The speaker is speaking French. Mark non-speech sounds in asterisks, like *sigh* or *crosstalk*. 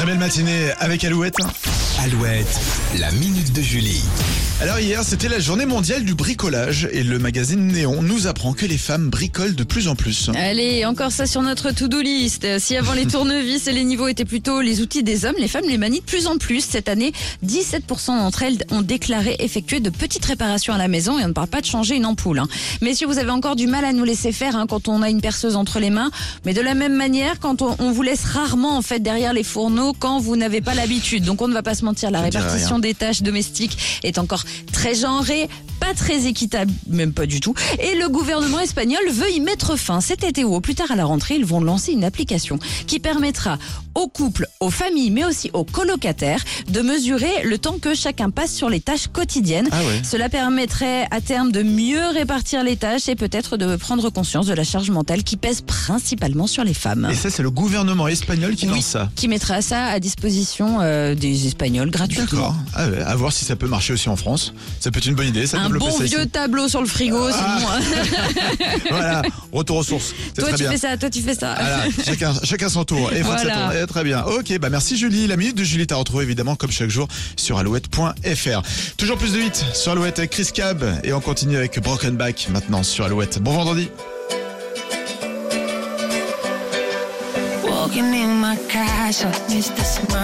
Très belle matinée avec Alouette. Alouette, la minute de Julie. Alors hier, c'était la journée mondiale du bricolage et le magazine Néon nous apprend que les femmes bricolent de plus en plus. Allez, encore ça sur notre to-do list. Si avant les tournevis et les niveaux étaient plutôt les outils des hommes, les femmes les manient de plus en plus. Cette année, 17% d'entre elles ont déclaré effectuer de petites réparations à la maison et on ne parle pas de changer une ampoule. Hein. Messieurs, vous avez encore du mal à nous laisser faire hein, quand on a une perceuse entre les mains. Mais de la même manière, quand on, on vous laisse rarement en fait derrière les fourneaux quand vous n'avez pas l'habitude. Donc on ne va pas se mentir, la répartition des tâches domestiques est encore très genrée, pas très équitable, même pas du tout. Et le gouvernement espagnol veut y mettre fin cet été ou au plus tard à la rentrée. Ils vont lancer une application qui permettra aux couples, aux familles, mais aussi aux colocataires de mesurer le temps que chacun passe sur les tâches quotidiennes. Ah ouais. Cela permettrait à terme de mieux répartir les tâches et peut-être de prendre conscience de la charge mentale qui pèse principalement sur les femmes. Et ça, c'est le gouvernement espagnol qui Oui, lance ça. qui mettra ça à disposition euh, des Espagnols gratuitement. D'accord. Ah ouais, à voir si ça peut marcher aussi en France. Ça peut être une bonne idée. Ça Un bon vieux tableau sur le frigo, c'est Ah. bon. *laughs* Voilà, retour aux sources. Toi très tu bien. fais ça, toi tu fais ça. Voilà, chacun, chacun son tour. Et Voilà. Saton. Eh, très bien. Ok, bah merci Julie. La minute de Julie t'as retrouvé évidemment comme chaque jour sur alouette.fr. Toujours plus de 8 sur Alouette avec Chris Cab et on continue avec Broken Back maintenant sur Alouette. Bon vendredi. Walking in my castle, Mr. Smile.